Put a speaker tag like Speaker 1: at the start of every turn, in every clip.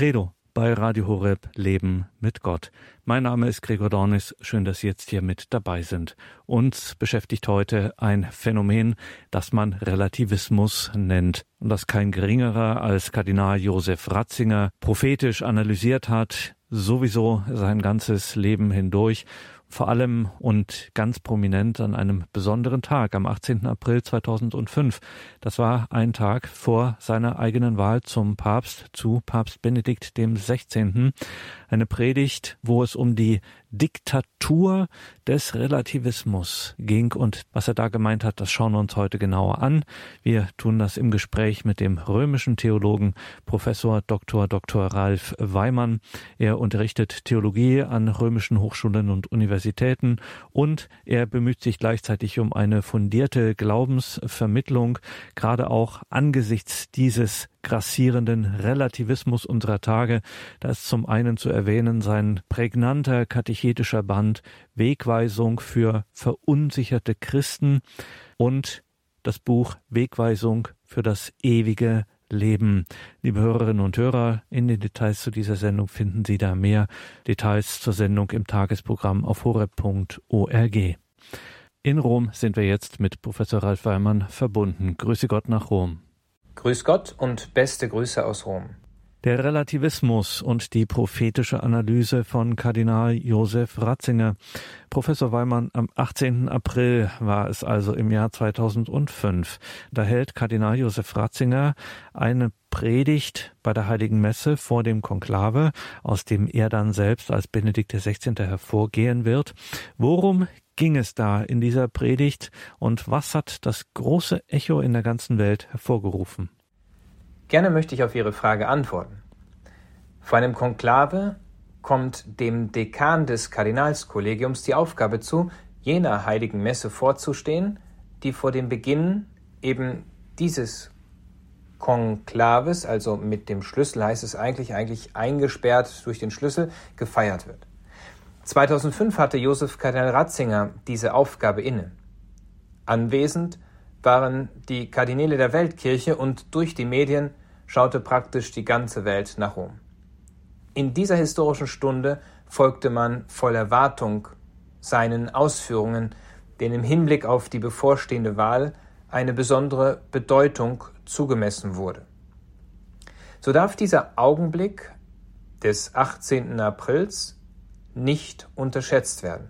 Speaker 1: Credo bei Radio Horeb Leben mit Gott. Mein Name ist Gregor Dornis. Schön, dass Sie jetzt hier mit dabei sind. Uns beschäftigt heute ein Phänomen, das man Relativismus nennt und das kein geringerer als Kardinal Josef Ratzinger prophetisch analysiert hat, sowieso sein ganzes Leben hindurch vor allem und ganz prominent an einem besonderen Tag, am 18. April 2005. Das war ein Tag vor seiner eigenen Wahl zum Papst, zu Papst Benedikt dem 16. Eine Predigt, wo es um die Diktatur des Relativismus ging und was er da gemeint hat, das schauen wir uns heute genauer an. Wir tun das im Gespräch mit dem römischen Theologen Professor Dr. Dr. Ralf Weimann. Er unterrichtet Theologie an römischen Hochschulen und Universitäten und er bemüht sich gleichzeitig um eine fundierte Glaubensvermittlung, gerade auch angesichts dieses grassierenden Relativismus unserer Tage. Da ist zum einen zu erwähnen sein prägnanter katechetischer Band Wegweisung für verunsicherte Christen und das Buch Wegweisung für das ewige Leben. Liebe Hörerinnen und Hörer, in den Details zu dieser Sendung finden Sie da mehr Details zur Sendung im Tagesprogramm auf horeb.org. In Rom sind wir jetzt mit Professor Ralf Weimann verbunden. Grüße Gott nach Rom.
Speaker 2: Grüß Gott und beste Grüße aus Rom.
Speaker 1: Der Relativismus und die prophetische Analyse von Kardinal Josef Ratzinger. Professor Weimann, am 18. April war es also im Jahr 2005. Da hält Kardinal Josef Ratzinger eine Predigt bei der Heiligen Messe vor dem Konklave, aus dem er dann selbst als Benedikt XVI. hervorgehen wird. Worum ging es da in dieser Predigt und was hat das große Echo in der ganzen Welt hervorgerufen?
Speaker 2: Gerne möchte ich auf Ihre Frage antworten. Vor einem Konklave kommt dem Dekan des Kardinalskollegiums die Aufgabe zu, jener heiligen Messe vorzustehen, die vor dem Beginn eben dieses Konklaves, also mit dem Schlüssel heißt es eigentlich, eigentlich eingesperrt durch den Schlüssel, gefeiert wird. 2005 hatte Josef Kardinal Ratzinger diese Aufgabe inne. Anwesend waren die Kardinäle der Weltkirche und durch die Medien schaute praktisch die ganze Welt nach Rom. In dieser historischen Stunde folgte man voll Erwartung seinen Ausführungen, denen im Hinblick auf die bevorstehende Wahl eine besondere Bedeutung zugemessen wurde. So darf dieser Augenblick des 18. Aprils nicht unterschätzt werden,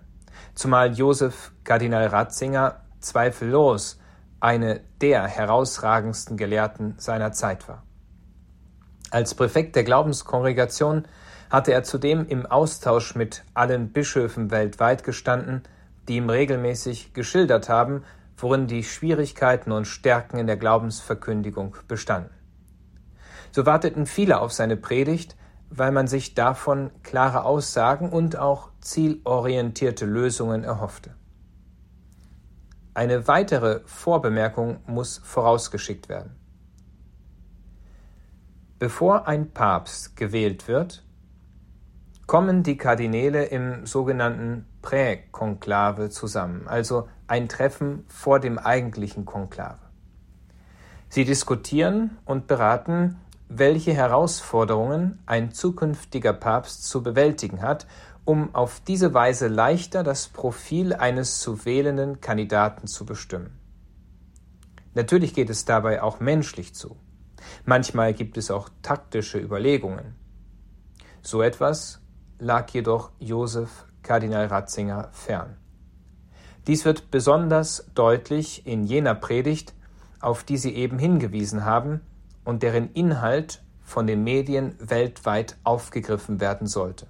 Speaker 2: zumal Josef Kardinal Ratzinger zweifellos eine der herausragendsten Gelehrten seiner Zeit war. Als Präfekt der Glaubenskongregation hatte er zudem im Austausch mit allen Bischöfen weltweit gestanden, die ihm regelmäßig geschildert haben, worin die Schwierigkeiten und Stärken in der Glaubensverkündigung bestanden. So warteten viele auf seine Predigt, weil man sich davon klare Aussagen und auch zielorientierte Lösungen erhoffte. Eine weitere Vorbemerkung muss vorausgeschickt werden. Bevor ein Papst gewählt wird, kommen die Kardinäle im sogenannten Präkonklave zusammen, also ein Treffen vor dem eigentlichen Konklave. Sie diskutieren und beraten, welche Herausforderungen ein zukünftiger Papst zu bewältigen hat, um auf diese Weise leichter das Profil eines zu wählenden Kandidaten zu bestimmen. Natürlich geht es dabei auch menschlich zu. Manchmal gibt es auch taktische Überlegungen. So etwas lag jedoch Josef Kardinal Ratzinger fern. Dies wird besonders deutlich in jener Predigt, auf die Sie eben hingewiesen haben, und deren Inhalt von den Medien weltweit aufgegriffen werden sollte.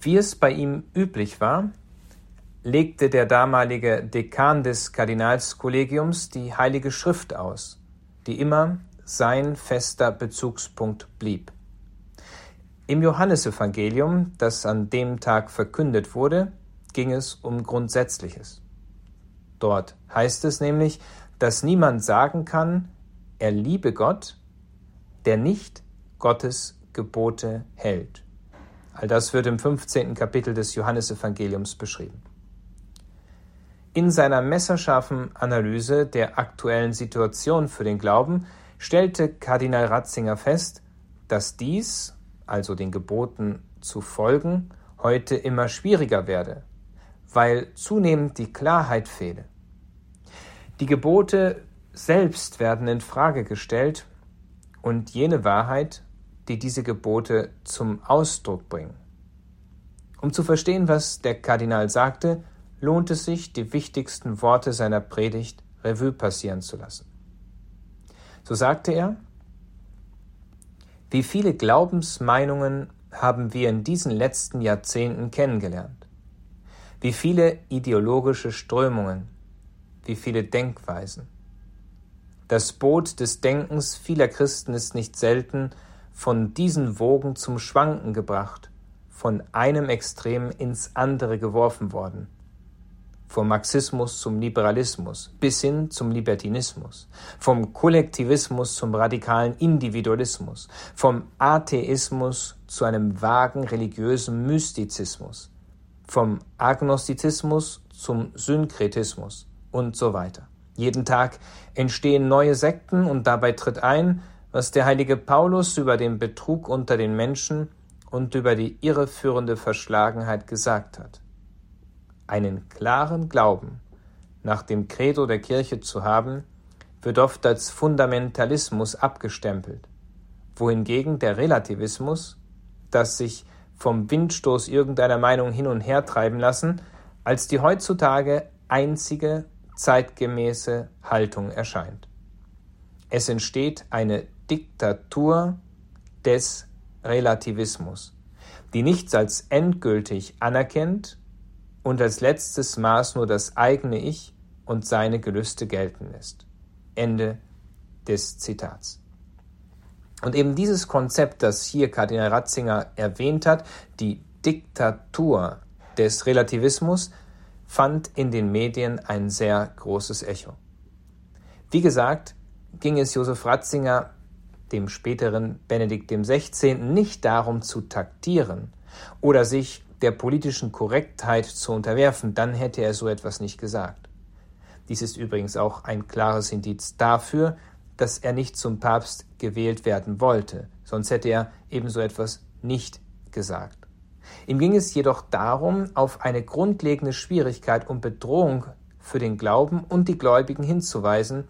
Speaker 2: Wie es bei ihm üblich war, legte der damalige Dekan des Kardinalskollegiums die Heilige Schrift aus, die immer sein fester Bezugspunkt blieb. Im Johannesevangelium, das an dem Tag verkündet wurde, ging es um Grundsätzliches. Dort heißt es nämlich, dass niemand sagen kann, er liebe Gott, der nicht Gottes Gebote hält. All das wird im 15. Kapitel des Johannesevangeliums beschrieben. In seiner messerscharfen Analyse der aktuellen Situation für den Glauben stellte Kardinal Ratzinger fest, dass dies, also den Geboten zu folgen, heute immer schwieriger werde, weil zunehmend die Klarheit fehle. Die Gebote selbst werden in Frage gestellt und jene Wahrheit, die diese Gebote zum Ausdruck bringen. Um zu verstehen, was der Kardinal sagte, lohnt es sich, die wichtigsten Worte seiner Predigt Revue passieren zu lassen. So sagte er, wie viele Glaubensmeinungen haben wir in diesen letzten Jahrzehnten kennengelernt? Wie viele ideologische Strömungen, wie viele Denkweisen? Das Boot des Denkens vieler Christen ist nicht selten von diesen Wogen zum Schwanken gebracht, von einem Extrem ins andere geworfen worden vom Marxismus zum Liberalismus bis hin zum Libertinismus, vom Kollektivismus zum radikalen Individualismus, vom Atheismus zu einem vagen religiösen Mystizismus, vom Agnostizismus zum Synkretismus und so weiter. Jeden Tag entstehen neue Sekten und dabei tritt ein, was der heilige Paulus über den Betrug unter den Menschen und über die irreführende Verschlagenheit gesagt hat einen klaren Glauben nach dem Credo der Kirche zu haben, wird oft als Fundamentalismus abgestempelt, wohingegen der Relativismus, das sich vom Windstoß irgendeiner Meinung hin und her treiben lassen, als die heutzutage einzige zeitgemäße Haltung erscheint. Es entsteht eine Diktatur des Relativismus, die nichts als endgültig anerkennt und als letztes Maß nur das eigene Ich und seine Gelüste gelten lässt. Ende des Zitats. Und eben dieses Konzept, das hier Kardinal Ratzinger erwähnt hat, die Diktatur des Relativismus, fand in den Medien ein sehr großes Echo. Wie gesagt, ging es Josef Ratzinger, dem späteren Benedikt XVI., nicht darum zu taktieren oder sich der politischen Korrektheit zu unterwerfen, dann hätte er so etwas nicht gesagt. Dies ist übrigens auch ein klares Indiz dafür, dass er nicht zum Papst gewählt werden wollte, sonst hätte er ebenso etwas nicht gesagt. Ihm ging es jedoch darum, auf eine grundlegende Schwierigkeit und Bedrohung für den Glauben und die Gläubigen hinzuweisen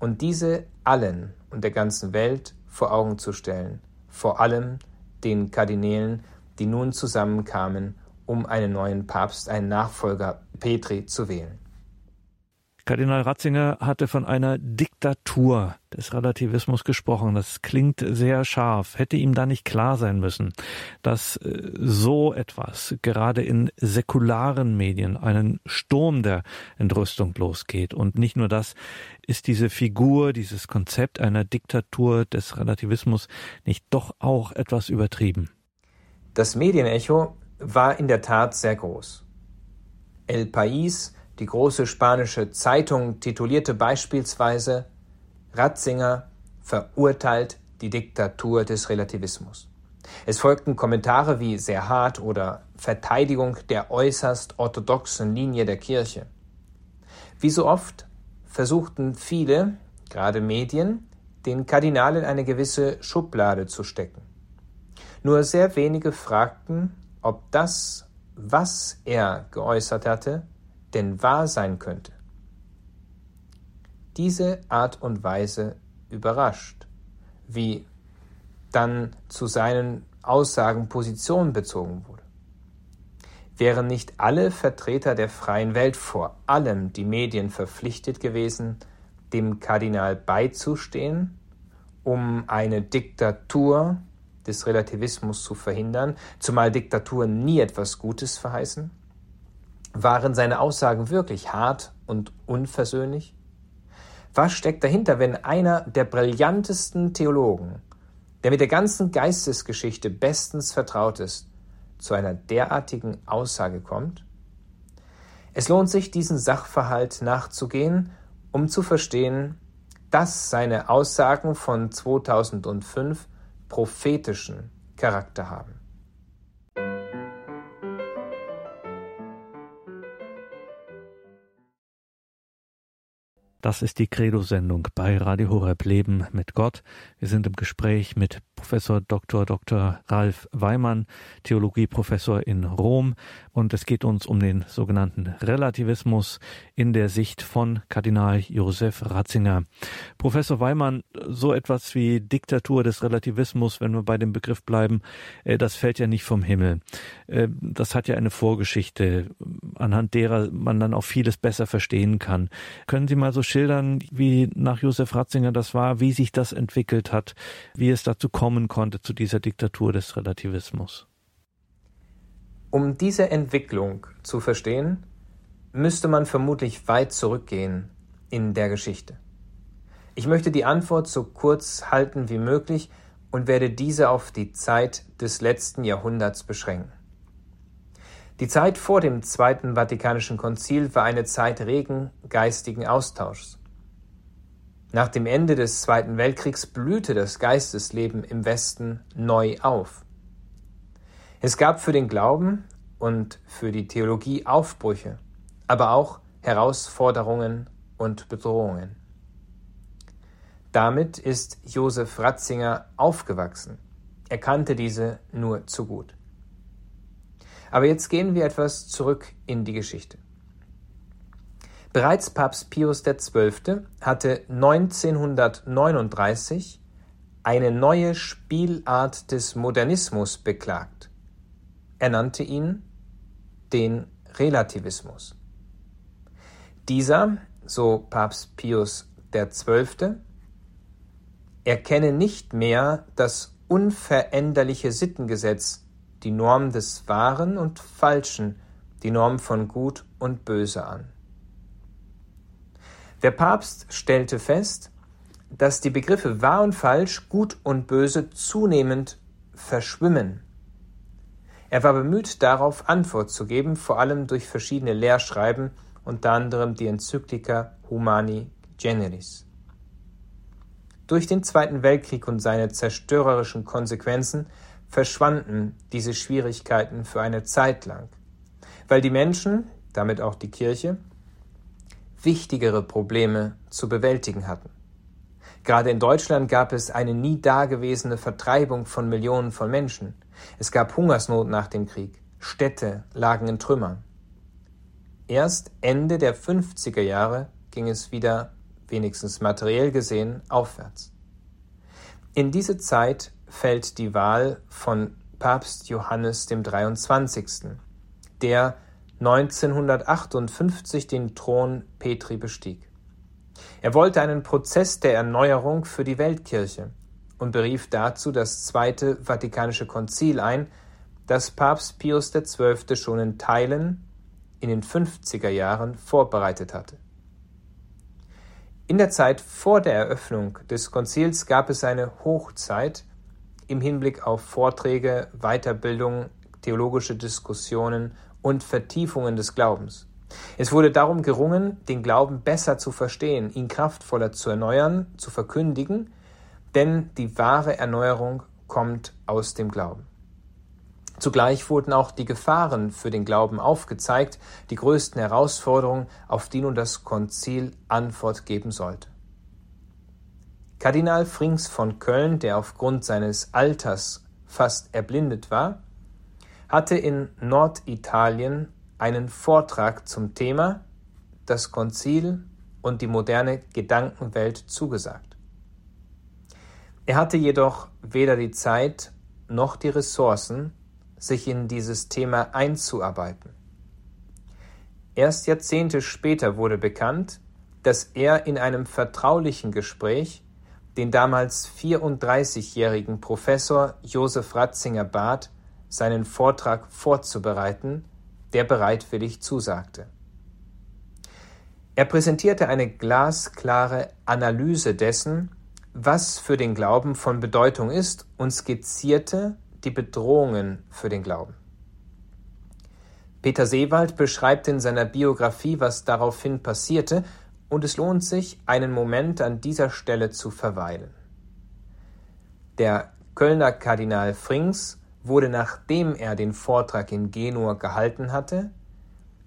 Speaker 2: und diese allen und der ganzen Welt vor Augen zu stellen, vor allem den Kardinälen, die nun zusammenkamen, um einen neuen Papst, einen Nachfolger Petri zu wählen.
Speaker 1: Kardinal Ratzinger hatte von einer Diktatur des Relativismus gesprochen. Das klingt sehr scharf. Hätte ihm da nicht klar sein müssen, dass äh, so etwas gerade in säkularen Medien einen Sturm der Entrüstung losgeht. Und nicht nur das, ist diese Figur, dieses Konzept einer Diktatur des Relativismus nicht doch auch etwas übertrieben?
Speaker 2: Das Medienecho war in der Tat sehr groß. El País, die große spanische Zeitung, titulierte beispielsweise Ratzinger verurteilt die Diktatur des Relativismus. Es folgten Kommentare wie sehr hart oder Verteidigung der äußerst orthodoxen Linie der Kirche. Wie so oft versuchten viele, gerade Medien, den Kardinal in eine gewisse Schublade zu stecken. Nur sehr wenige fragten, ob das, was er geäußert hatte, denn wahr sein könnte. Diese Art und Weise überrascht, wie dann zu seinen Aussagen Position bezogen wurde. Wären nicht alle Vertreter der freien Welt, vor allem die Medien, verpflichtet gewesen, dem Kardinal beizustehen, um eine Diktatur des Relativismus zu verhindern, zumal Diktaturen nie etwas Gutes verheißen? Waren seine Aussagen wirklich hart und unversöhnlich? Was steckt dahinter, wenn einer der brillantesten Theologen, der mit der ganzen Geistesgeschichte bestens vertraut ist, zu einer derartigen Aussage kommt? Es lohnt sich, diesen Sachverhalt nachzugehen, um zu verstehen, dass seine Aussagen von 2005 prophetischen Charakter haben.
Speaker 1: Das ist die Credo-Sendung bei Radio Horeb Leben mit Gott. Wir sind im Gespräch mit Professor Dr. Dr. Ralf Weimann, Theologieprofessor in Rom. Und es geht uns um den sogenannten Relativismus in der Sicht von Kardinal Josef Ratzinger. Professor Weimann, so etwas wie Diktatur des Relativismus, wenn wir bei dem Begriff bleiben, äh, das fällt ja nicht vom Himmel. Äh, das hat ja eine Vorgeschichte, anhand derer man dann auch vieles besser verstehen kann. Können Sie mal so schildern, wie nach Josef Ratzinger das war, wie sich das entwickelt hat, wie es dazu kommen konnte, zu dieser Diktatur des Relativismus?
Speaker 2: Um diese Entwicklung zu verstehen, müsste man vermutlich weit zurückgehen in der Geschichte. Ich möchte die Antwort so kurz halten wie möglich und werde diese auf die Zeit des letzten Jahrhunderts beschränken. Die Zeit vor dem Zweiten Vatikanischen Konzil war eine Zeit regen geistigen Austauschs. Nach dem Ende des Zweiten Weltkriegs blühte das Geistesleben im Westen neu auf. Es gab für den Glauben und für die Theologie Aufbrüche, aber auch Herausforderungen und Bedrohungen. Damit ist Josef Ratzinger aufgewachsen. Er kannte diese nur zu gut. Aber jetzt gehen wir etwas zurück in die Geschichte. Bereits Papst Pius XII. hatte 1939 eine neue Spielart des Modernismus beklagt. Er nannte ihn den Relativismus. Dieser, so Papst Pius XII., erkenne nicht mehr das unveränderliche Sittengesetz die Norm des Wahren und Falschen, die Norm von Gut und Böse an. Der Papst stellte fest, dass die Begriffe wahr und falsch, gut und böse zunehmend verschwimmen. Er war bemüht, darauf Antwort zu geben, vor allem durch verschiedene Lehrschreiben, unter anderem die Enzyklika Humani Generis. Durch den Zweiten Weltkrieg und seine zerstörerischen Konsequenzen verschwanden diese Schwierigkeiten für eine Zeit lang, weil die Menschen, damit auch die Kirche, wichtigere Probleme zu bewältigen hatten. Gerade in Deutschland gab es eine nie dagewesene Vertreibung von Millionen von Menschen. Es gab Hungersnot nach dem Krieg. Städte lagen in Trümmern. Erst Ende der 50er Jahre ging es wieder, wenigstens materiell gesehen, aufwärts. In diese Zeit fällt die Wahl von Papst Johannes dem 23., der 1958 den Thron Petri bestieg. Er wollte einen Prozess der Erneuerung für die Weltkirche und berief dazu das Zweite Vatikanische Konzil ein, das Papst Pius XII. schon in Teilen in den 50er Jahren vorbereitet hatte. In der Zeit vor der Eröffnung des Konzils gab es eine Hochzeit, im Hinblick auf Vorträge, Weiterbildung, theologische Diskussionen und Vertiefungen des Glaubens. Es wurde darum gerungen, den Glauben besser zu verstehen, ihn kraftvoller zu erneuern, zu verkündigen, denn die wahre Erneuerung kommt aus dem Glauben. Zugleich wurden auch die Gefahren für den Glauben aufgezeigt, die größten Herausforderungen, auf die nun das Konzil Antwort geben sollte. Kardinal Frings von Köln, der aufgrund seines Alters fast erblindet war, hatte in Norditalien einen Vortrag zum Thema Das Konzil und die moderne Gedankenwelt zugesagt. Er hatte jedoch weder die Zeit noch die Ressourcen, sich in dieses Thema einzuarbeiten. Erst Jahrzehnte später wurde bekannt, dass er in einem vertraulichen Gespräch den damals 34-jährigen Professor Josef Ratzinger bat, seinen Vortrag vorzubereiten, der bereitwillig zusagte. Er präsentierte eine glasklare Analyse dessen, was für den Glauben von Bedeutung ist und skizzierte die Bedrohungen für den Glauben. Peter Seewald beschreibt in seiner Biografie, was daraufhin passierte und es lohnt sich, einen Moment an dieser Stelle zu verweilen. Der Kölner Kardinal Frings wurde, nachdem er den Vortrag in Genua gehalten hatte,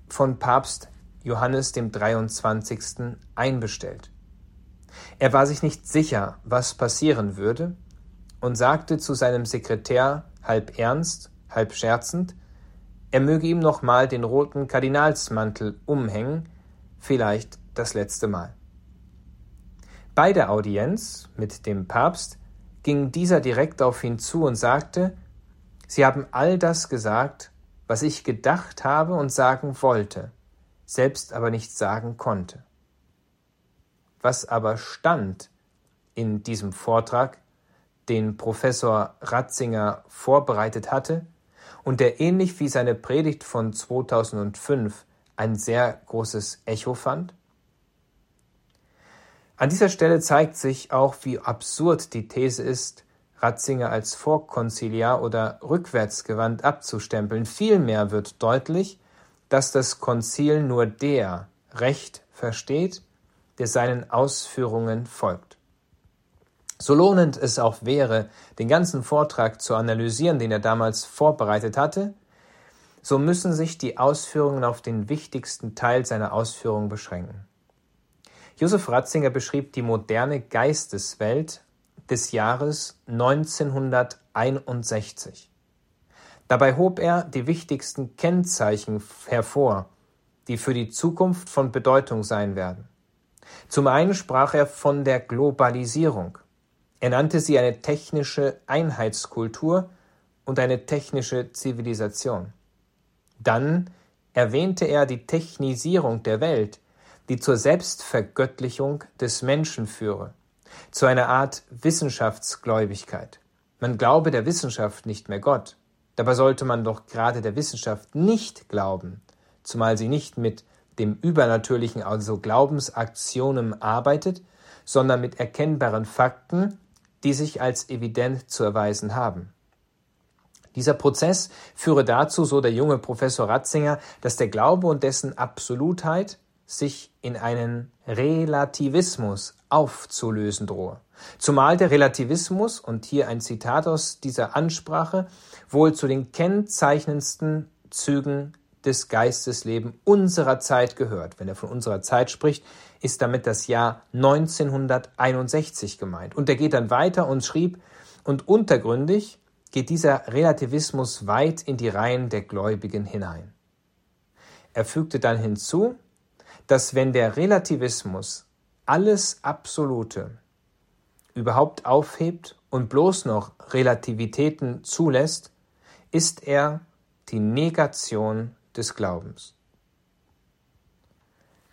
Speaker 2: von Papst Johannes dem 23. einbestellt. Er war sich nicht sicher, was passieren würde, und sagte zu seinem Sekretär halb ernst, halb scherzend, er möge ihm nochmal den roten Kardinalsmantel umhängen, vielleicht das letzte Mal. Bei der Audienz mit dem Papst ging dieser direkt auf ihn zu und sagte, Sie haben all das gesagt, was ich gedacht habe und sagen wollte, selbst aber nicht sagen konnte. Was aber stand in diesem Vortrag, den Professor Ratzinger vorbereitet hatte und der ähnlich wie seine Predigt von 2005 ein sehr großes Echo fand? An dieser Stelle zeigt sich auch, wie absurd die These ist, Ratzinger als vorkonziliar oder rückwärtsgewandt abzustempeln. Vielmehr wird deutlich, dass das Konzil nur der Recht versteht, der seinen Ausführungen folgt. So lohnend es auch wäre, den ganzen Vortrag zu analysieren, den er damals vorbereitet hatte, so müssen sich die Ausführungen auf den wichtigsten Teil seiner Ausführungen beschränken. Josef Ratzinger beschrieb die moderne Geisteswelt des Jahres 1961. Dabei hob er die wichtigsten Kennzeichen hervor, die für die Zukunft von Bedeutung sein werden. Zum einen sprach er von der Globalisierung. Er nannte sie eine technische Einheitskultur und eine technische Zivilisation. Dann erwähnte er die Technisierung der Welt, die zur Selbstvergöttlichung des Menschen führe, zu einer Art Wissenschaftsgläubigkeit. Man glaube der Wissenschaft nicht mehr Gott. Dabei sollte man doch gerade der Wissenschaft nicht glauben, zumal sie nicht mit dem Übernatürlichen, also Glaubensaktionen arbeitet, sondern mit erkennbaren Fakten, die sich als evident zu erweisen haben. Dieser Prozess führe dazu, so der junge Professor Ratzinger, dass der Glaube und dessen Absolutheit sich in einen Relativismus aufzulösen drohe. Zumal der Relativismus, und hier ein Zitat aus dieser Ansprache, wohl zu den kennzeichnendsten Zügen des Geistesleben unserer Zeit gehört. Wenn er von unserer Zeit spricht, ist damit das Jahr 1961 gemeint. Und er geht dann weiter und schrieb, und untergründig geht dieser Relativismus weit in die Reihen der Gläubigen hinein. Er fügte dann hinzu, dass wenn der Relativismus alles Absolute überhaupt aufhebt und bloß noch Relativitäten zulässt, ist er die Negation des Glaubens.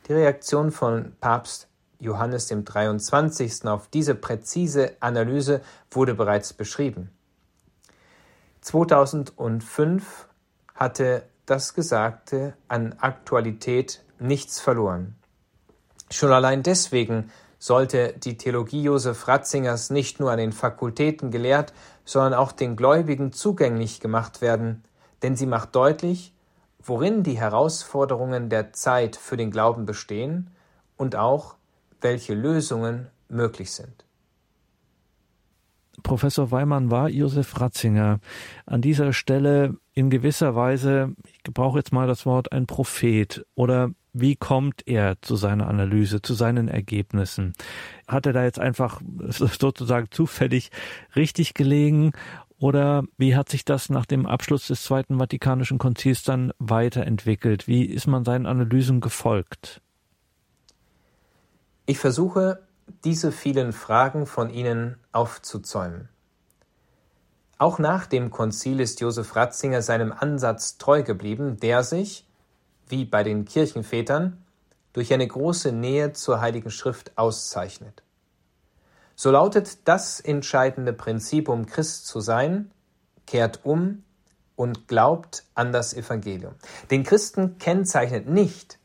Speaker 2: Die Reaktion von Papst Johannes dem 23. auf diese präzise Analyse wurde bereits beschrieben. 2005 hatte das Gesagte an Aktualität nichts verloren. Schon allein deswegen sollte die Theologie Josef Ratzingers nicht nur an den Fakultäten gelehrt, sondern auch den Gläubigen zugänglich gemacht werden, denn sie macht deutlich, worin die Herausforderungen der Zeit für den Glauben bestehen und auch welche Lösungen möglich sind.
Speaker 1: Professor Weimann war Josef Ratzinger an dieser Stelle in gewisser Weise, ich gebrauche jetzt mal das Wort, ein Prophet oder wie kommt er zu seiner Analyse, zu seinen Ergebnissen? Hat er da jetzt einfach sozusagen zufällig richtig gelegen oder wie hat sich das nach dem Abschluss des Zweiten Vatikanischen Konzils dann weiterentwickelt? Wie ist man seinen Analysen gefolgt?
Speaker 2: Ich versuche, diese vielen Fragen von Ihnen aufzuzäumen. Auch nach dem Konzil ist Josef Ratzinger seinem Ansatz treu geblieben, der sich, wie bei den Kirchenvätern, durch eine große Nähe zur Heiligen Schrift auszeichnet. So lautet das entscheidende Prinzip, um Christ zu sein, kehrt um und glaubt an das Evangelium. Den Christen kennzeichnet nicht,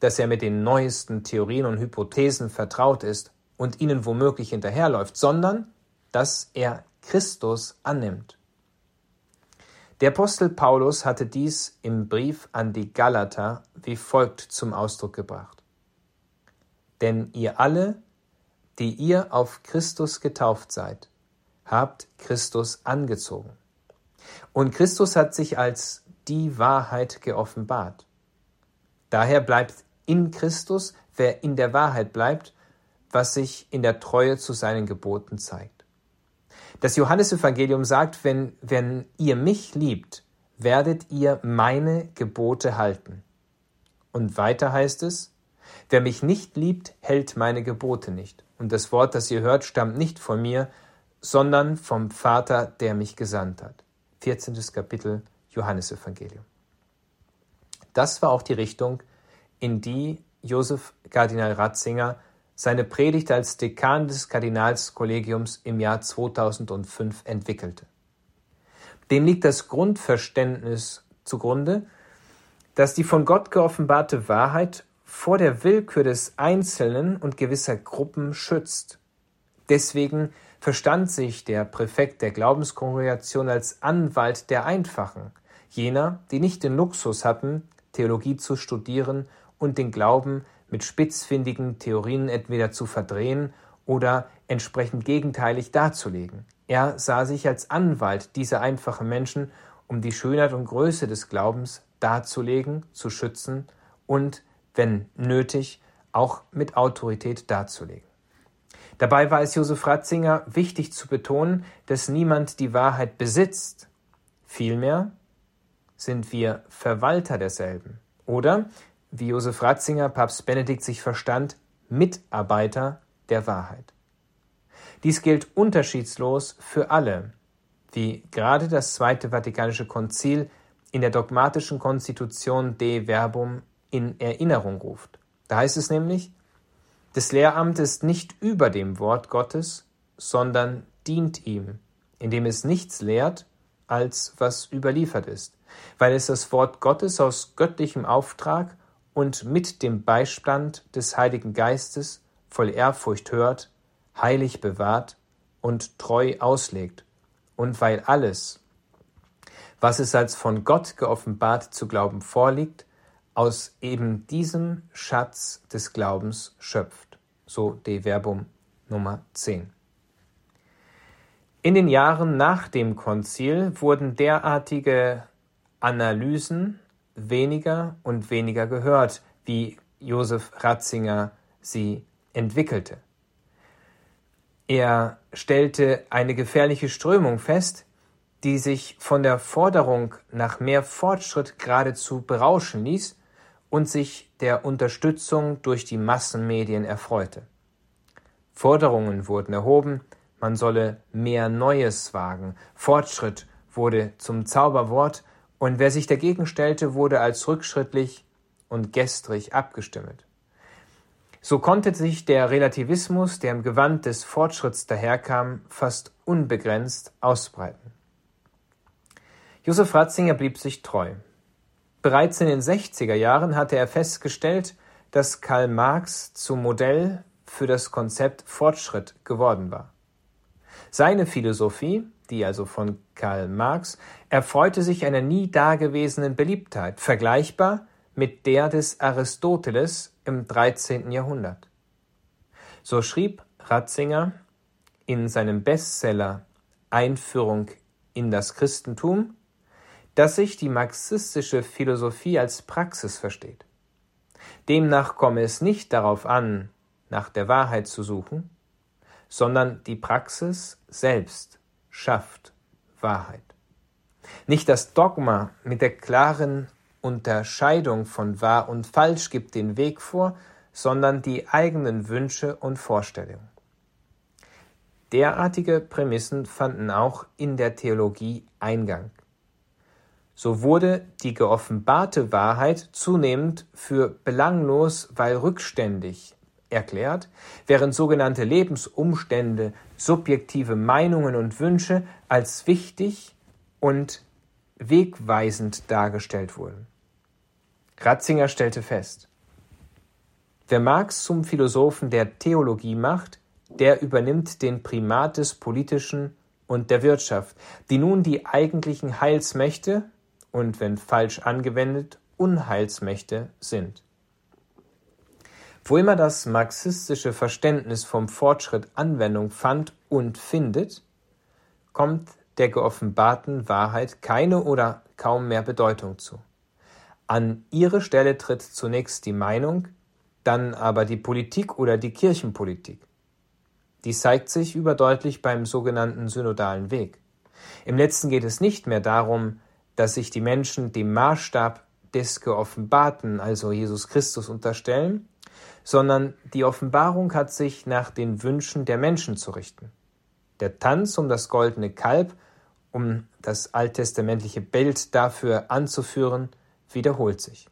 Speaker 2: dass er mit den neuesten Theorien und Hypothesen vertraut ist und ihnen womöglich hinterherläuft, sondern dass er Christus annimmt. Der Apostel Paulus hatte dies im Brief an die Galater wie folgt zum Ausdruck gebracht. Denn ihr alle, die ihr auf Christus getauft seid, habt Christus angezogen. Und Christus hat sich als die Wahrheit geoffenbart. Daher bleibt in Christus, wer in der Wahrheit bleibt, was sich in der Treue zu seinen Geboten zeigt. Das Johannesevangelium sagt, wenn, wenn ihr mich liebt, werdet ihr meine Gebote halten. Und weiter heißt es, wer mich nicht liebt, hält meine Gebote nicht. Und das Wort, das ihr hört, stammt nicht von mir, sondern vom Vater, der mich gesandt hat. 14. Kapitel Johannesevangelium. Das war auch die Richtung, in die Josef Kardinal Ratzinger seine Predigt als Dekan des Kardinalskollegiums im Jahr 2005 entwickelte. Dem liegt das Grundverständnis zugrunde, dass die von Gott geoffenbarte Wahrheit vor der Willkür des Einzelnen und gewisser Gruppen schützt. Deswegen verstand sich der Präfekt der Glaubenskongregation als Anwalt der Einfachen, jener, die nicht den Luxus hatten, Theologie zu studieren und den Glauben mit spitzfindigen Theorien entweder zu verdrehen oder entsprechend gegenteilig darzulegen. Er sah sich als Anwalt dieser einfachen Menschen, um die Schönheit und Größe des Glaubens darzulegen, zu schützen und, wenn nötig, auch mit Autorität darzulegen. Dabei war es Josef Ratzinger wichtig zu betonen, dass niemand die Wahrheit besitzt. Vielmehr sind wir Verwalter derselben. Oder, wie Josef Ratzinger Papst Benedikt sich verstand, Mitarbeiter der Wahrheit. Dies gilt unterschiedslos für alle, wie gerade das Zweite Vatikanische Konzil in der dogmatischen Konstitution De Verbum in Erinnerung ruft. Da heißt es nämlich, das Lehramt ist nicht über dem Wort Gottes, sondern dient ihm, indem es nichts lehrt, als was überliefert ist, weil es das Wort Gottes aus göttlichem Auftrag und mit dem Beistand des Heiligen Geistes voll Ehrfurcht hört, heilig bewahrt und treu auslegt, und weil alles, was es als von Gott geoffenbart zu glauben vorliegt, aus eben diesem Schatz des Glaubens schöpft. So De Verbum Nummer 10. In den Jahren nach dem Konzil wurden derartige Analysen weniger und weniger gehört, wie Josef Ratzinger sie entwickelte. Er stellte eine gefährliche Strömung fest, die sich von der Forderung nach mehr Fortschritt geradezu berauschen ließ und sich der Unterstützung durch die Massenmedien erfreute. Forderungen wurden erhoben, man solle mehr Neues wagen, Fortschritt wurde zum Zauberwort, und wer sich dagegen stellte, wurde als rückschrittlich und gestrig abgestimmt. So konnte sich der Relativismus, der im Gewand des Fortschritts daherkam, fast unbegrenzt ausbreiten. Josef Ratzinger blieb sich treu. Bereits in den 60er Jahren hatte er festgestellt, dass Karl Marx zum Modell für das Konzept Fortschritt geworden war. Seine Philosophie, die also von Karl Marx, erfreute sich einer nie dagewesenen Beliebtheit, vergleichbar mit der des Aristoteles im 13. Jahrhundert. So schrieb Ratzinger in seinem Bestseller Einführung in das Christentum, dass sich die marxistische Philosophie als Praxis versteht. Demnach komme es nicht darauf an, nach der Wahrheit zu suchen, sondern die Praxis selbst schafft Wahrheit. Nicht das Dogma mit der klaren Unterscheidung von wahr und falsch gibt den Weg vor, sondern die eigenen Wünsche und Vorstellungen. Derartige Prämissen fanden auch in der Theologie Eingang. So wurde die geoffenbarte Wahrheit zunehmend für belanglos, weil rückständig erklärt, während sogenannte Lebensumstände, subjektive Meinungen und Wünsche als wichtig und wegweisend dargestellt wurden. Ratzinger stellte fest, wer Marx zum Philosophen der Theologie macht, der übernimmt den Primat des Politischen und der Wirtschaft, die nun die eigentlichen Heilsmächte und, wenn falsch angewendet, Unheilsmächte sind. Wo immer das marxistische Verständnis vom Fortschritt Anwendung fand und findet, kommt der geoffenbarten Wahrheit keine oder kaum mehr Bedeutung zu. An ihre Stelle tritt zunächst die Meinung, dann aber die Politik oder die Kirchenpolitik. Dies zeigt sich überdeutlich beim sogenannten synodalen Weg. Im letzten geht es nicht mehr darum, dass sich die Menschen dem Maßstab des Geoffenbarten, also Jesus Christus, unterstellen, sondern die Offenbarung hat sich nach den Wünschen der Menschen zu richten. Der Tanz um das goldene Kalb, um das alttestamentliche Bild dafür anzuführen, wiederholt sich.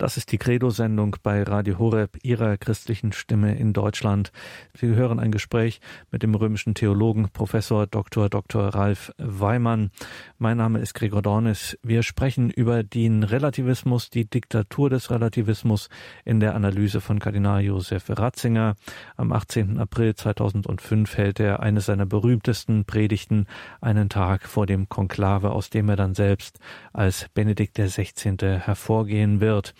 Speaker 1: Das ist die Credo-Sendung bei Radio Horeb, Ihrer christlichen Stimme in Deutschland. Sie hören ein Gespräch mit dem römischen Theologen Professor Dr. Dr. Ralf Weimann. Mein Name ist Gregor Dornis. Wir sprechen über den Relativismus, die Diktatur des Relativismus in der Analyse von Kardinal Josef Ratzinger. Am 18. April 2005 hält er eine seiner berühmtesten Predigten einen Tag vor dem Konklave, aus dem er dann selbst als Benedikt XVI. hervorgehen wird.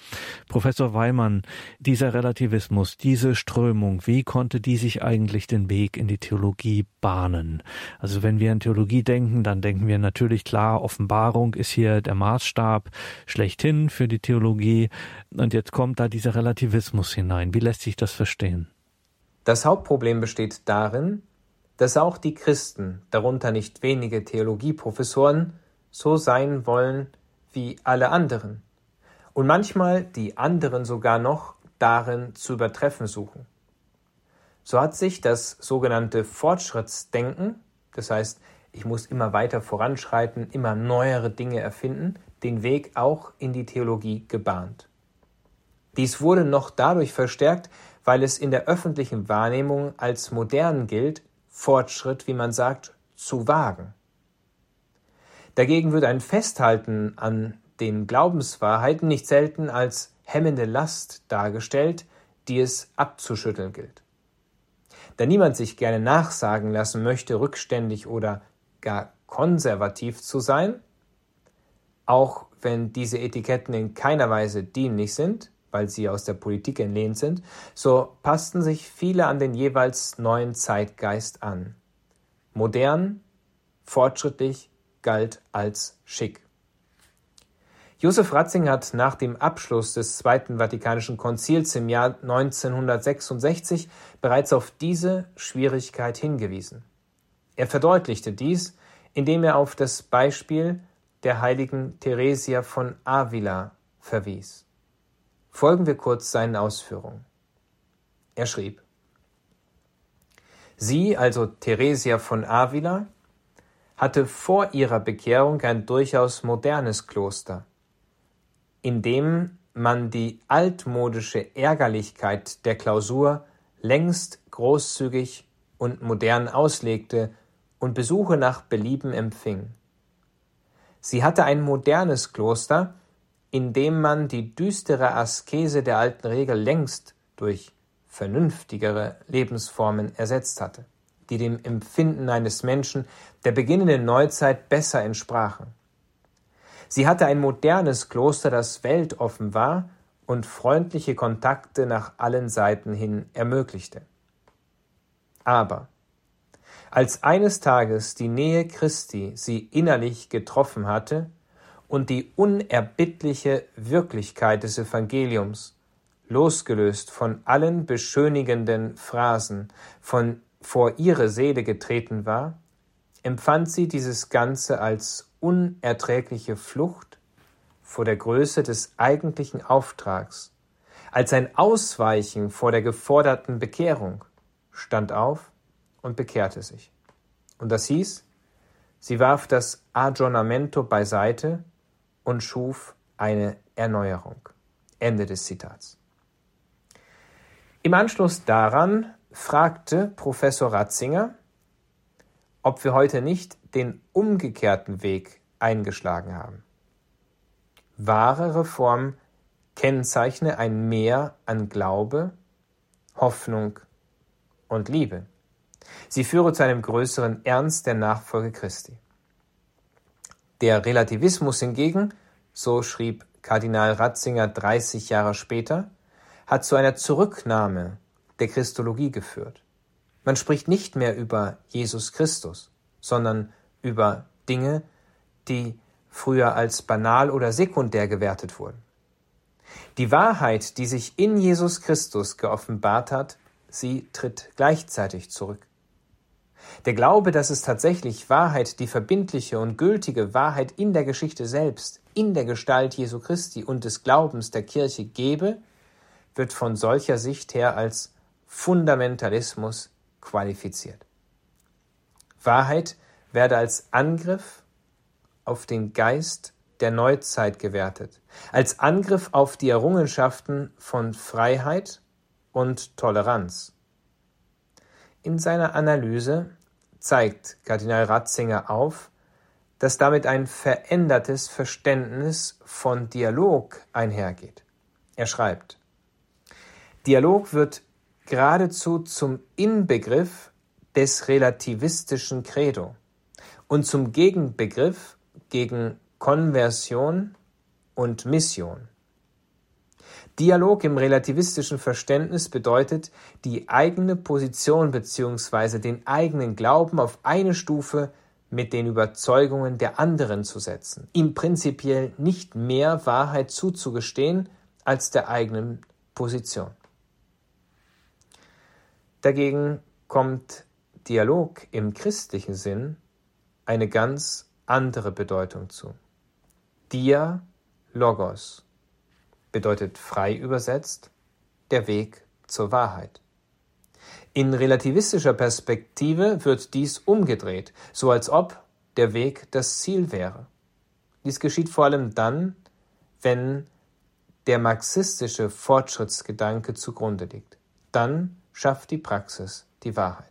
Speaker 1: Professor Weimann, dieser Relativismus, diese Strömung, wie konnte die sich eigentlich den Weg in die Theologie bahnen? Also wenn wir an Theologie denken, dann denken wir natürlich klar, Offenbarung ist hier der Maßstab schlechthin für die Theologie. Und jetzt kommt da dieser Relativismus hinein. Wie lässt sich das verstehen?
Speaker 2: Das Hauptproblem besteht darin, dass auch die Christen, darunter nicht wenige Theologieprofessoren, so sein wollen wie alle anderen und manchmal die anderen sogar noch darin zu übertreffen suchen. So hat sich das sogenannte Fortschrittsdenken, das heißt, ich muss immer weiter voranschreiten, immer neuere Dinge erfinden, den Weg auch in die Theologie gebahnt. Dies wurde noch dadurch verstärkt, weil es in der öffentlichen Wahrnehmung als modern gilt, Fortschritt, wie man sagt, zu wagen. Dagegen wird ein Festhalten an den Glaubenswahrheiten nicht selten als hemmende Last dargestellt, die es abzuschütteln gilt. Da niemand sich gerne nachsagen lassen möchte, rückständig oder gar konservativ zu sein, auch wenn diese Etiketten in keiner Weise dienlich sind, weil sie aus der Politik entlehnt sind, so passten sich viele an den jeweils neuen Zeitgeist an. Modern, fortschrittlich galt als schick. Josef Ratzinger hat nach dem Abschluss des Zweiten Vatikanischen Konzils im Jahr 1966 bereits auf diese Schwierigkeit hingewiesen. Er verdeutlichte dies, indem er auf das Beispiel der heiligen Theresia von Avila verwies. Folgen wir kurz seinen Ausführungen. Er schrieb, Sie, also Theresia von Avila, hatte vor ihrer Bekehrung ein durchaus modernes Kloster indem man die altmodische Ärgerlichkeit der Klausur längst großzügig und modern auslegte und Besuche nach Belieben empfing. Sie hatte ein modernes Kloster, in dem man die düstere Askese der alten Regel längst durch vernünftigere Lebensformen ersetzt hatte, die dem Empfinden eines Menschen der beginnenden Neuzeit besser entsprachen. Sie hatte ein modernes Kloster, das weltoffen war und freundliche Kontakte nach allen Seiten hin ermöglichte. Aber als eines Tages die Nähe Christi sie innerlich getroffen hatte und die unerbittliche Wirklichkeit des Evangeliums, losgelöst von allen beschönigenden Phrasen, von vor ihre Seele getreten war, empfand sie dieses Ganze als unerträgliche Flucht vor der Größe des eigentlichen Auftrags, als ein Ausweichen vor der geforderten Bekehrung, stand auf und bekehrte sich. Und das hieß, sie warf das Aggiornamento beiseite und schuf eine Erneuerung. Ende des Zitats. Im Anschluss daran fragte Professor Ratzinger, ob wir heute nicht den umgekehrten Weg eingeschlagen haben. Wahre Reform kennzeichne ein Mehr an Glaube, Hoffnung und Liebe. Sie führe zu einem größeren Ernst der Nachfolge Christi. Der Relativismus hingegen, so schrieb Kardinal Ratzinger 30 Jahre später, hat zu einer Zurücknahme der Christologie geführt. Man spricht nicht mehr über Jesus Christus, sondern über Dinge, die früher als banal oder sekundär gewertet wurden. Die Wahrheit, die sich in Jesus Christus geoffenbart hat, sie tritt gleichzeitig zurück. Der Glaube, dass es tatsächlich Wahrheit, die verbindliche und gültige Wahrheit in der Geschichte selbst, in der Gestalt Jesu Christi und des Glaubens der Kirche gebe, wird von solcher Sicht her als Fundamentalismus qualifiziert. Wahrheit werde als Angriff auf den Geist der Neuzeit gewertet, als Angriff auf die Errungenschaften von Freiheit und Toleranz. In seiner Analyse zeigt Kardinal Ratzinger auf, dass damit ein verändertes Verständnis von Dialog einhergeht. Er schreibt, Dialog wird geradezu zum Inbegriff des relativistischen Credo und zum Gegenbegriff gegen Konversion und Mission. Dialog im relativistischen Verständnis bedeutet, die eigene Position bzw. den eigenen Glauben auf eine Stufe mit den Überzeugungen der anderen zu setzen, ihm prinzipiell nicht mehr Wahrheit zuzugestehen als der eigenen Position. Dagegen kommt Dialog im christlichen Sinn eine ganz andere Bedeutung zu. Dia Logos bedeutet frei übersetzt der Weg zur Wahrheit. In relativistischer Perspektive wird dies umgedreht, so als ob der Weg das Ziel wäre. Dies geschieht vor allem dann, wenn der marxistische Fortschrittsgedanke zugrunde liegt. Dann schafft die Praxis die Wahrheit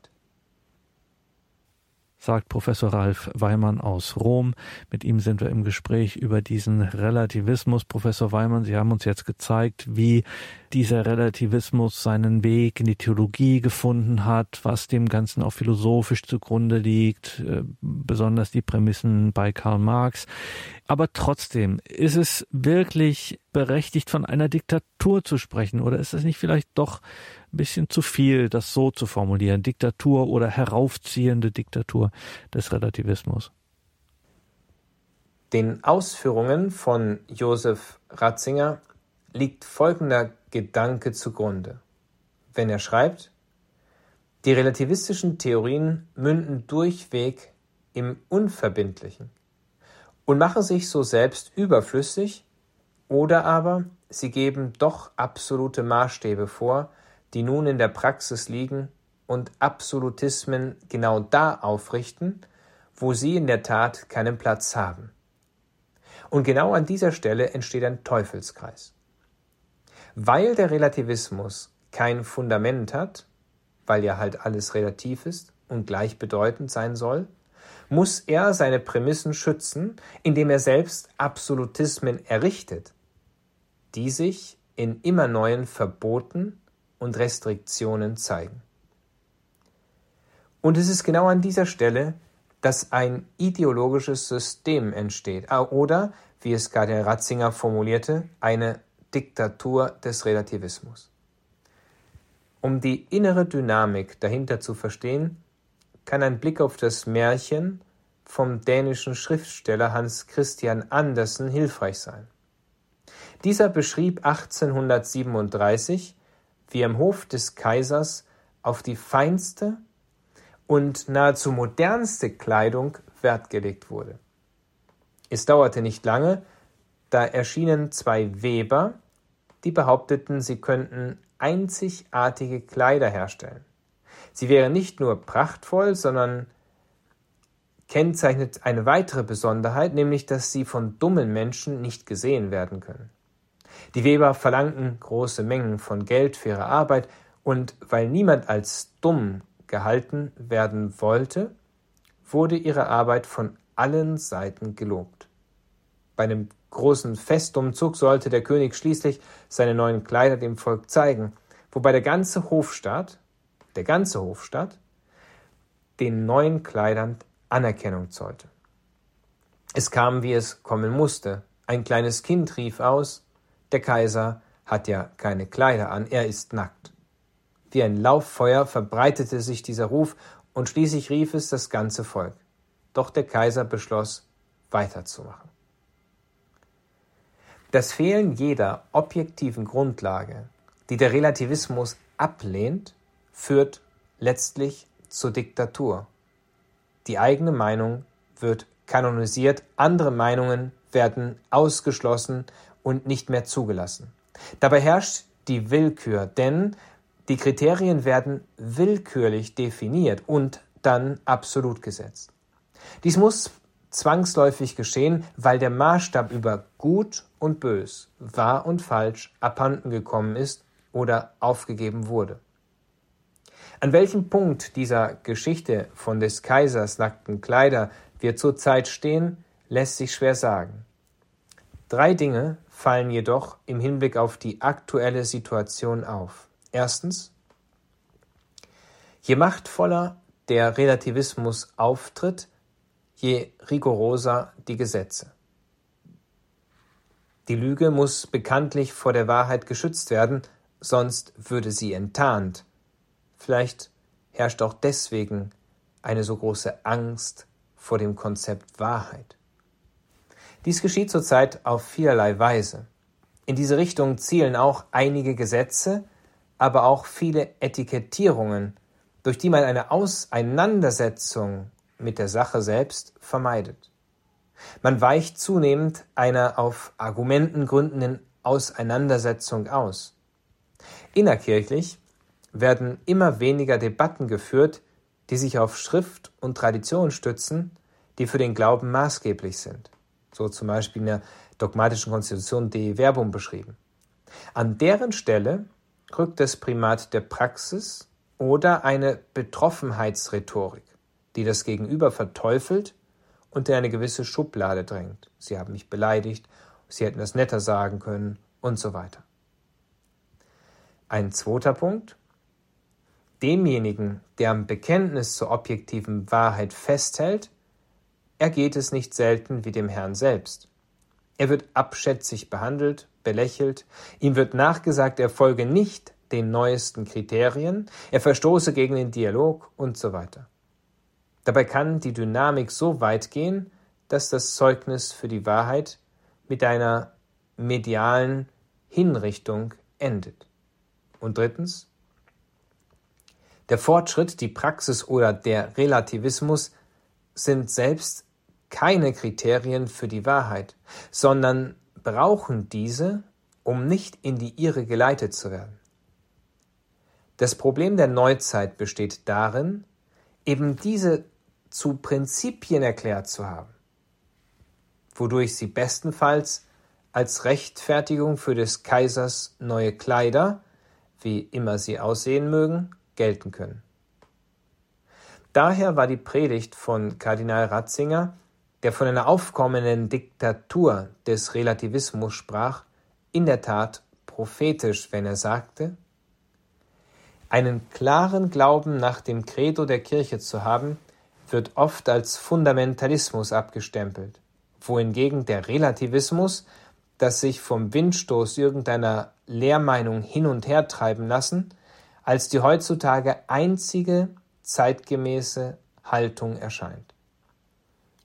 Speaker 1: sagt Professor Ralf Weimann aus Rom. Mit ihm sind wir im Gespräch über diesen Relativismus. Professor Weimann, Sie haben uns jetzt gezeigt, wie dieser Relativismus seinen Weg in die Theologie gefunden hat, was dem Ganzen auch philosophisch zugrunde liegt, äh, besonders die Prämissen bei Karl Marx. Aber trotzdem, ist es wirklich berechtigt, von einer Diktatur zu sprechen? Oder ist es nicht vielleicht doch ein bisschen zu viel, das so zu formulieren? Diktatur oder heraufziehende Diktatur des Relativismus?
Speaker 2: Den Ausführungen von Josef Ratzinger liegt folgender Gedanke zugrunde. Wenn er schreibt, die relativistischen Theorien münden durchweg im Unverbindlichen und machen sich so selbst überflüssig, oder aber sie geben doch absolute Maßstäbe vor, die nun in der Praxis liegen und Absolutismen genau da aufrichten, wo sie in der Tat keinen Platz haben. Und genau an dieser Stelle entsteht ein Teufelskreis. Weil der Relativismus kein Fundament hat, weil ja halt alles relativ ist und gleichbedeutend sein soll, muss er seine Prämissen schützen, indem er selbst Absolutismen errichtet, die sich in immer neuen Verboten und Restriktionen zeigen. Und es ist genau an dieser Stelle, dass ein ideologisches System entsteht, oder, wie es Kardinal Ratzinger formulierte, eine Diktatur des Relativismus. Um die innere Dynamik dahinter zu verstehen, kann ein Blick auf das Märchen vom dänischen Schriftsteller Hans Christian Andersen hilfreich sein. Dieser beschrieb 1837, wie im Hof des Kaisers auf die feinste und nahezu modernste Kleidung Wert gelegt wurde. Es dauerte nicht lange, da erschienen zwei Weber, die behaupteten, sie könnten einzigartige Kleider herstellen. Sie wären nicht nur prachtvoll, sondern kennzeichnet eine weitere Besonderheit, nämlich dass sie von dummen Menschen nicht gesehen werden können. Die Weber verlangten große Mengen von Geld für ihre Arbeit, und weil niemand als dumm gehalten werden wollte, wurde ihre Arbeit von allen Seiten gelobt. Bei einem großen Festumzug sollte der König schließlich seine neuen Kleider dem Volk zeigen, wobei der ganze Hofstaat, der ganze Hofstaat, den neuen Kleidern Anerkennung zollte. Es kam, wie es kommen musste. Ein kleines Kind rief aus, der Kaiser hat ja keine Kleider an, er ist nackt. Wie ein Lauffeuer verbreitete sich dieser Ruf, und schließlich rief es das ganze Volk. Doch der Kaiser beschloss, weiterzumachen. Das Fehlen jeder objektiven Grundlage, die der Relativismus ablehnt, führt letztlich zur Diktatur. Die eigene Meinung wird kanonisiert, andere Meinungen werden ausgeschlossen und nicht mehr zugelassen. Dabei herrscht die Willkür, denn die Kriterien werden willkürlich definiert und dann absolut gesetzt. Dies muss zwangsläufig geschehen, weil der Maßstab über Gut und Bös, wahr und falsch abhanden gekommen ist oder aufgegeben wurde. An welchem Punkt dieser Geschichte von des Kaisers nackten Kleider wir zurzeit stehen, lässt sich schwer sagen. Drei Dinge fallen jedoch im Hinblick auf die aktuelle Situation auf. Erstens, je machtvoller der Relativismus auftritt, je rigoroser die Gesetze. Die Lüge muss bekanntlich vor der Wahrheit geschützt werden, sonst würde sie enttarnt. Vielleicht herrscht auch deswegen eine so große Angst vor dem Konzept Wahrheit. Dies geschieht zurzeit auf vielerlei Weise. In diese Richtung zielen auch einige Gesetze, aber auch viele Etikettierungen, durch die man eine Auseinandersetzung mit der Sache selbst vermeidet. Man weicht zunehmend einer auf Argumenten gründenden Auseinandersetzung aus. Innerkirchlich werden immer weniger Debatten geführt, die sich auf Schrift und Tradition stützen, die für den Glauben maßgeblich sind so zum Beispiel in der dogmatischen Konstitution de Verbum beschrieben. An deren Stelle rückt das Primat der Praxis oder eine Betroffenheitsrhetorik, die das Gegenüber verteufelt und in eine gewisse Schublade drängt. Sie haben mich beleidigt, sie hätten das netter sagen können und so weiter. Ein zweiter Punkt. Demjenigen, der am Bekenntnis zur objektiven Wahrheit festhält, ergeht es nicht selten wie dem Herrn selbst. Er wird abschätzig behandelt, belächelt, ihm wird nachgesagt, er folge nicht den neuesten Kriterien, er verstoße gegen den Dialog und so weiter. Dabei kann die Dynamik so weit gehen, dass das Zeugnis für die Wahrheit mit einer medialen Hinrichtung endet. Und drittens, der Fortschritt, die Praxis oder der Relativismus sind selbst keine Kriterien für die Wahrheit, sondern brauchen diese, um nicht in die Irre geleitet zu werden. Das Problem der Neuzeit besteht darin, eben diese zu Prinzipien erklärt zu haben, wodurch sie bestenfalls als Rechtfertigung für des Kaisers neue Kleider, wie immer sie aussehen mögen, gelten können. Daher war die Predigt von Kardinal Ratzinger der von einer aufkommenden Diktatur des Relativismus sprach, in der Tat prophetisch, wenn er sagte, einen klaren Glauben nach dem Credo der Kirche zu haben, wird oft als Fundamentalismus abgestempelt, wohingegen der Relativismus, das sich vom Windstoß irgendeiner Lehrmeinung hin und her treiben lassen, als die heutzutage einzige zeitgemäße Haltung erscheint.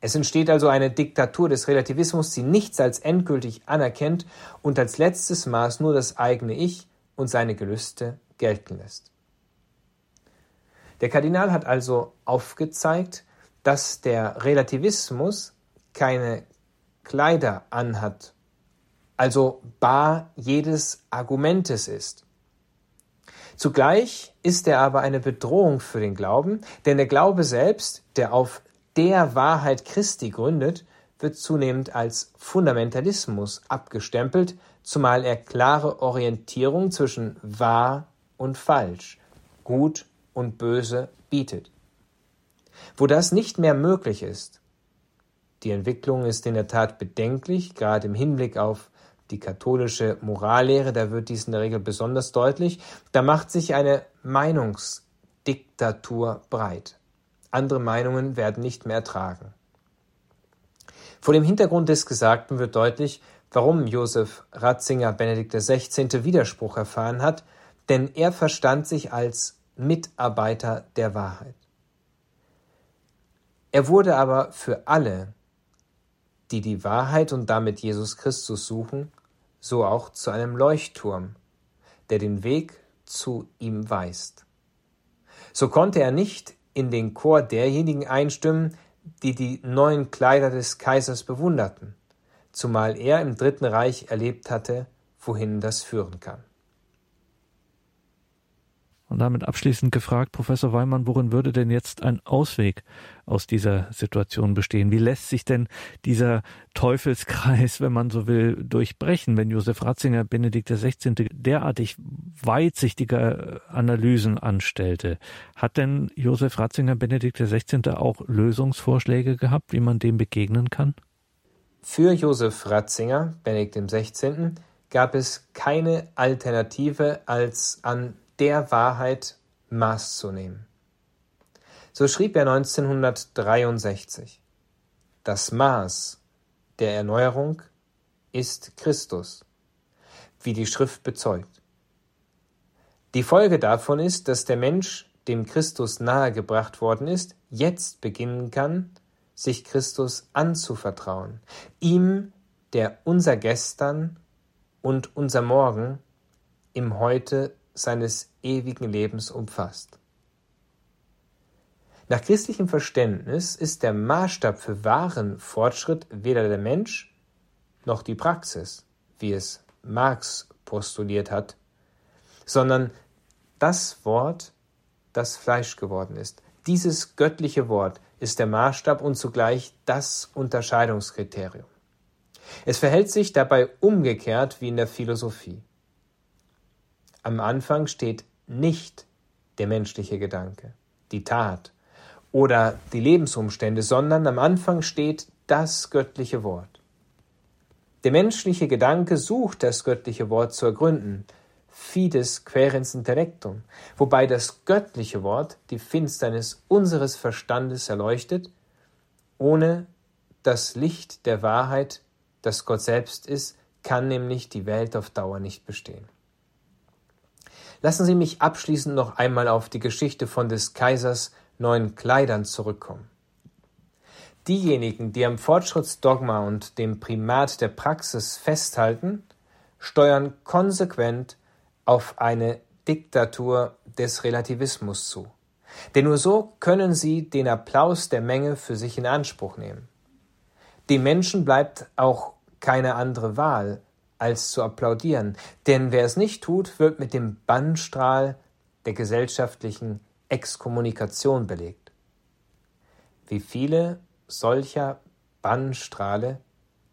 Speaker 2: Es entsteht also eine Diktatur des Relativismus, die nichts als endgültig anerkennt und als letztes Maß nur das eigene Ich und seine Gelüste gelten lässt. Der Kardinal hat also aufgezeigt, dass der Relativismus keine Kleider anhat, also bar jedes Argumentes ist. Zugleich ist er aber eine Bedrohung für den Glauben, denn der Glaube selbst, der auf der Wahrheit Christi gründet, wird zunehmend als Fundamentalismus abgestempelt, zumal er klare Orientierung zwischen wahr und falsch, gut und böse bietet. Wo das nicht mehr möglich ist, die Entwicklung ist in der Tat bedenklich, gerade im Hinblick auf die katholische Morallehre, da wird dies in der Regel besonders deutlich, da macht sich eine Meinungsdiktatur breit. Andere Meinungen werden nicht mehr ertragen. Vor dem Hintergrund des Gesagten wird deutlich, warum Josef Ratzinger Benedikt XVI. Widerspruch erfahren hat, denn er verstand sich als Mitarbeiter der Wahrheit. Er wurde aber für alle, die die Wahrheit und damit Jesus Christus suchen, so auch zu einem Leuchtturm, der den Weg zu ihm weist. So konnte er nicht in den Chor derjenigen einstimmen, die die neuen Kleider des Kaisers bewunderten, zumal er im Dritten Reich erlebt hatte, wohin das führen kann.
Speaker 1: Und damit abschließend gefragt, Professor Weimann, worin würde denn jetzt ein Ausweg aus dieser Situation bestehen? Wie lässt sich denn dieser Teufelskreis, wenn man so will, durchbrechen, wenn Josef Ratzinger Benedikt XVI. derartig weitsichtige Analysen anstellte? Hat denn Josef Ratzinger Benedikt XVI. auch Lösungsvorschläge gehabt, wie man dem begegnen kann?
Speaker 2: Für Josef Ratzinger, Benedikt XVI., gab es keine Alternative als an der Wahrheit Maß zu nehmen. So schrieb er 1963 Das Maß der Erneuerung ist Christus, wie die Schrift bezeugt. Die Folge davon ist, dass der Mensch, dem Christus nahegebracht worden ist, jetzt beginnen kann, sich Christus anzuvertrauen, ihm, der unser Gestern und unser Morgen im Heute seines ewigen Lebens umfasst. Nach christlichem Verständnis ist der Maßstab für wahren Fortschritt weder der Mensch noch die Praxis, wie es Marx postuliert hat, sondern das Wort, das Fleisch geworden ist. Dieses göttliche Wort ist der Maßstab und zugleich das Unterscheidungskriterium. Es verhält sich dabei umgekehrt wie in der Philosophie. Am Anfang steht nicht der menschliche Gedanke, die Tat oder die Lebensumstände, sondern am Anfang steht das göttliche Wort. Der menschliche Gedanke sucht das göttliche Wort zu ergründen, fides querens intellectum, wobei das göttliche Wort die Finsternis unseres Verstandes erleuchtet, ohne das Licht der Wahrheit, das Gott selbst ist, kann nämlich die Welt auf Dauer nicht bestehen. Lassen Sie mich abschließend noch einmal auf die Geschichte von des Kaisers neuen Kleidern zurückkommen. Diejenigen, die am Fortschrittsdogma und dem Primat der Praxis festhalten, steuern konsequent auf eine Diktatur des Relativismus zu. Denn nur so können sie den Applaus der Menge für sich in Anspruch nehmen. Dem Menschen bleibt auch keine andere Wahl, als zu applaudieren, denn wer es nicht tut, wird mit dem Bannstrahl der gesellschaftlichen Exkommunikation belegt. Wie viele solcher Bannstrahle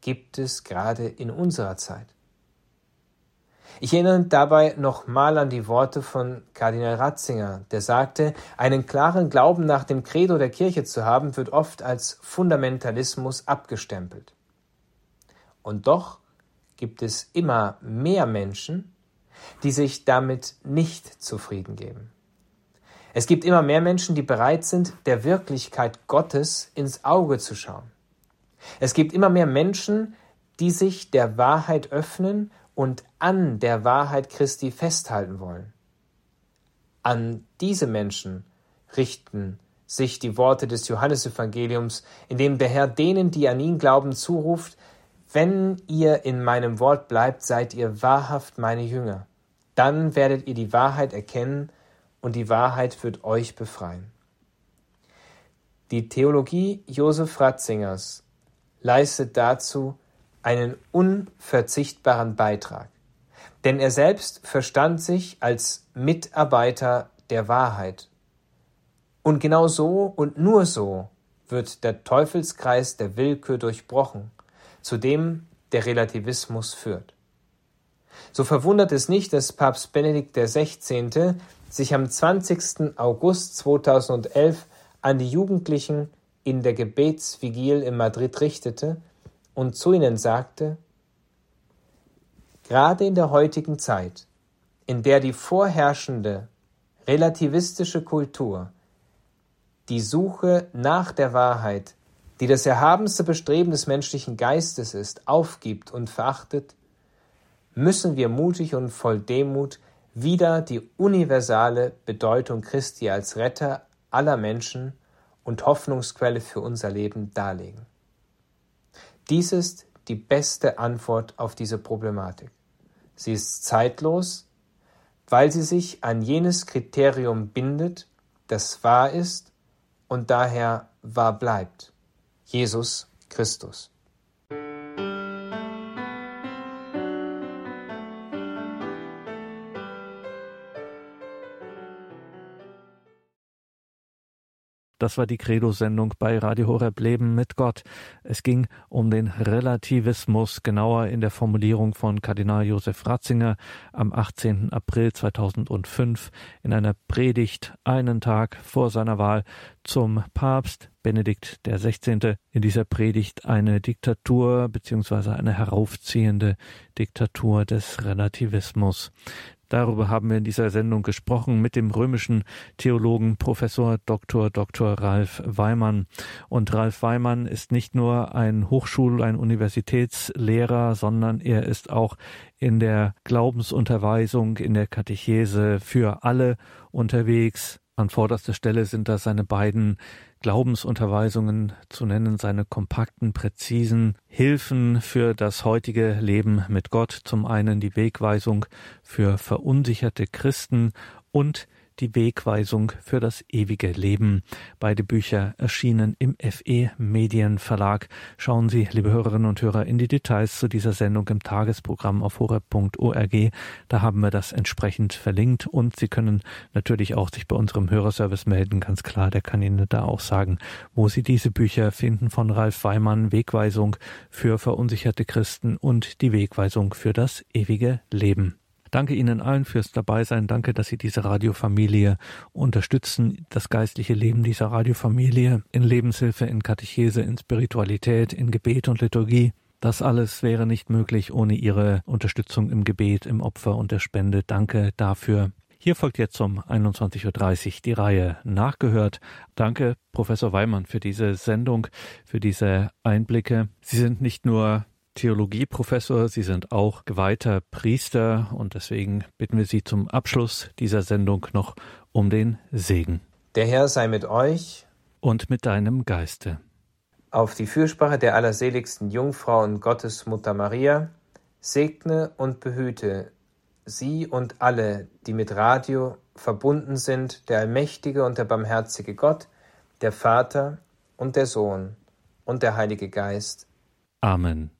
Speaker 2: gibt es gerade in unserer Zeit? Ich erinnere dabei nochmal an die Worte von Kardinal Ratzinger, der sagte, einen klaren Glauben nach dem Credo der Kirche zu haben, wird oft als Fundamentalismus abgestempelt. Und doch gibt es immer mehr Menschen, die sich damit nicht zufrieden geben. Es gibt immer mehr Menschen, die bereit sind, der Wirklichkeit Gottes ins Auge zu schauen. Es gibt immer mehr Menschen, die sich der Wahrheit öffnen und an der Wahrheit Christi festhalten wollen. An diese Menschen richten sich die Worte des Johannesevangeliums, in dem der Herr denen, die an ihn glauben, zuruft, wenn ihr in meinem Wort bleibt, seid ihr wahrhaft meine Jünger. Dann werdet ihr die Wahrheit erkennen und die Wahrheit wird euch befreien. Die Theologie Josef Ratzingers leistet dazu einen unverzichtbaren Beitrag, denn er selbst verstand sich als Mitarbeiter der Wahrheit. Und genau so und nur so wird der Teufelskreis der Willkür durchbrochen zu dem der Relativismus führt. So verwundert es nicht, dass Papst Benedikt XVI. sich am 20. August 2011 an die Jugendlichen in der Gebetsvigil in Madrid richtete und zu ihnen sagte, Gerade in der heutigen Zeit, in der die vorherrschende relativistische Kultur die Suche nach der Wahrheit die das erhabenste Bestreben des menschlichen Geistes ist, aufgibt und verachtet, müssen wir mutig und voll Demut wieder die universale Bedeutung Christi als Retter aller Menschen und Hoffnungsquelle für unser Leben darlegen. Dies ist die beste Antwort auf diese Problematik. Sie ist zeitlos, weil sie sich an jenes Kriterium bindet, das wahr ist und daher wahr bleibt. Jesus Christus.
Speaker 1: Das war die Credo-Sendung bei Radio Horeb Leben mit Gott. Es ging um den Relativismus, genauer in der Formulierung von Kardinal Josef Ratzinger am 18. April 2005 in einer Predigt einen Tag vor seiner Wahl zum Papst Benedikt 16. in dieser Predigt eine Diktatur beziehungsweise eine heraufziehende Diktatur des Relativismus. Darüber haben wir in dieser Sendung gesprochen mit dem römischen Theologen Professor Dr. Dr. Ralf Weimann. Und Ralf Weimann ist nicht nur ein Hochschul-, ein Universitätslehrer, sondern er ist auch in der Glaubensunterweisung, in der Katechese für alle unterwegs. An vorderster Stelle sind da seine beiden Glaubensunterweisungen zu nennen, seine kompakten, präzisen Hilfen für das heutige Leben mit Gott. Zum einen die Wegweisung für verunsicherte Christen und die Wegweisung für das ewige Leben. Beide Bücher erschienen im FE Medienverlag. Schauen Sie, liebe Hörerinnen und Hörer, in die Details zu dieser Sendung im Tagesprogramm auf horeb.org. Da haben wir das entsprechend verlinkt und Sie können natürlich auch sich bei unserem Hörerservice melden. Ganz klar, der kann Ihnen da auch sagen, wo Sie diese Bücher finden von Ralf Weimann, Wegweisung für verunsicherte Christen und die Wegweisung für das ewige Leben. Danke Ihnen allen fürs Dabeisein. Danke, dass Sie diese Radiofamilie unterstützen, das geistliche Leben dieser Radiofamilie in Lebenshilfe, in Katechese, in Spiritualität, in Gebet und Liturgie. Das alles wäre nicht möglich ohne Ihre Unterstützung im Gebet, im Opfer und der Spende. Danke dafür. Hier folgt jetzt um 21.30 Uhr die Reihe Nachgehört. Danke, Professor Weimann, für diese Sendung, für diese Einblicke. Sie sind nicht nur Theologieprofessor, Sie sind auch geweihter Priester und deswegen bitten wir Sie zum Abschluss dieser Sendung noch um den Segen.
Speaker 2: Der Herr sei mit euch
Speaker 1: und mit deinem Geiste.
Speaker 2: Auf die Fürsprache der allerseligsten Jungfrau und Gottesmutter Maria segne und behüte Sie und alle, die mit Radio verbunden sind, der allmächtige und der barmherzige Gott, der Vater und der Sohn und der Heilige Geist.
Speaker 1: Amen.